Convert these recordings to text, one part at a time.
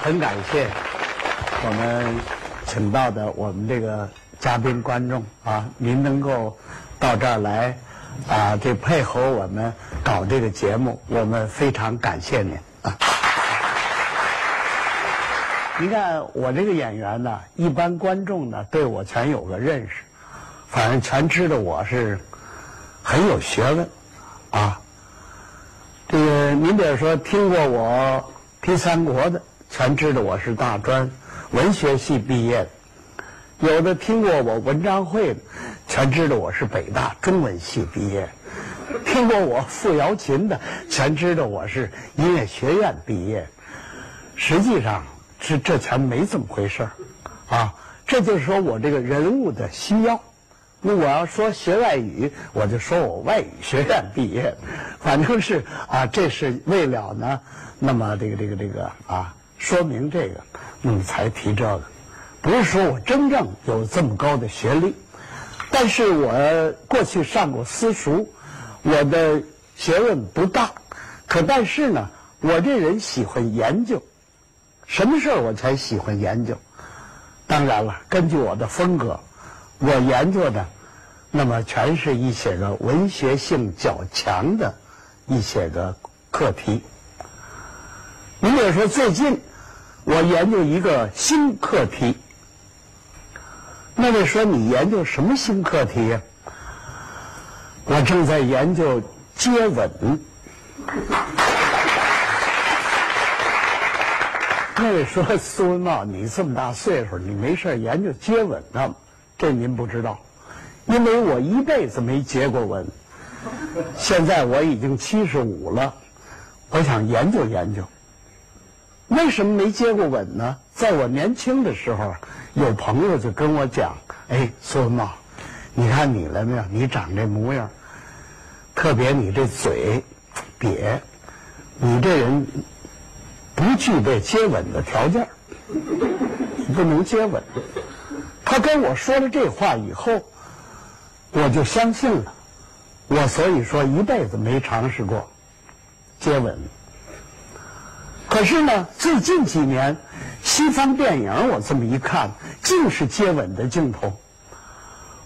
很感谢我们请到的我们这个嘉宾观众啊，您能够到这儿来啊，这配合我们搞这个节目，我们非常感谢您啊。你看我这个演员呢，一般观众呢对我全有个认识，反正全知道我是很有学问啊。这个您比如说听过我批三国的，全知道我是大专文学系毕业的；有的听过我文章会的，全知道我是北大中文系毕业；听过我付瑶琴的，全知道我是音乐学院毕业。实际上。这这全没这么回事儿，啊，这就是说我这个人物的需要。那我要说学外语，我就说我外语学院毕业，反正是啊，这是为了呢，那么这个这个这个啊，说明这个，你才提这个，不是说我真正有这么高的学历，但是我过去上过私塾，我的学问不大，可但是呢，我这人喜欢研究。什么事儿我才喜欢研究？当然了，根据我的风格，我研究的，那么全是一些个文学性较强的一些个课题。你比如说，最近我研究一个新课题，那位说你研究什么新课题呀？我正在研究接吻。那位说苏文茂，你这么大岁数，你没事研究接吻呢？这您不知道，因为我一辈子没接过吻。现在我已经七十五了，我想研究研究，为什么没接过吻呢？在我年轻的时候，有朋友就跟我讲：“哎，苏文茂，你看你了没有？你长这模样，特别你这嘴瘪，你这人。”不具备接吻的条件，不能接吻。他跟我说了这话以后，我就相信了。我所以说一辈子没尝试过接吻。可是呢，最近几年西方电影我这么一看，尽是接吻的镜头。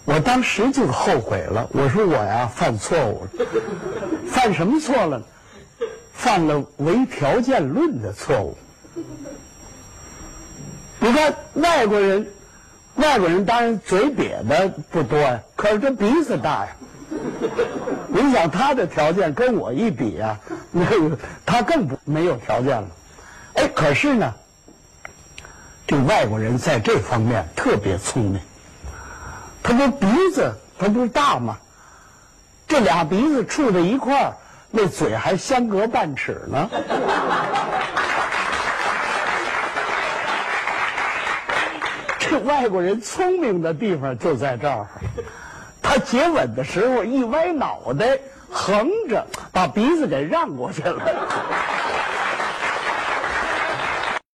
我当时就后悔了，我说我呀犯错误了，犯什么错了？犯了唯条件论的错误。你看外国人，外国人当然嘴瘪的不多呀，可是这鼻子大呀。你想他的条件跟我一比啊，那个他更不没有条件了。哎，可是呢，这外国人在这方面特别聪明。他不鼻子他不是大吗？这俩鼻子处在一块儿。那嘴还相隔半尺呢。这外国人聪明的地方就在这儿，他接吻的时候一歪脑袋，横着把鼻子给让过去了。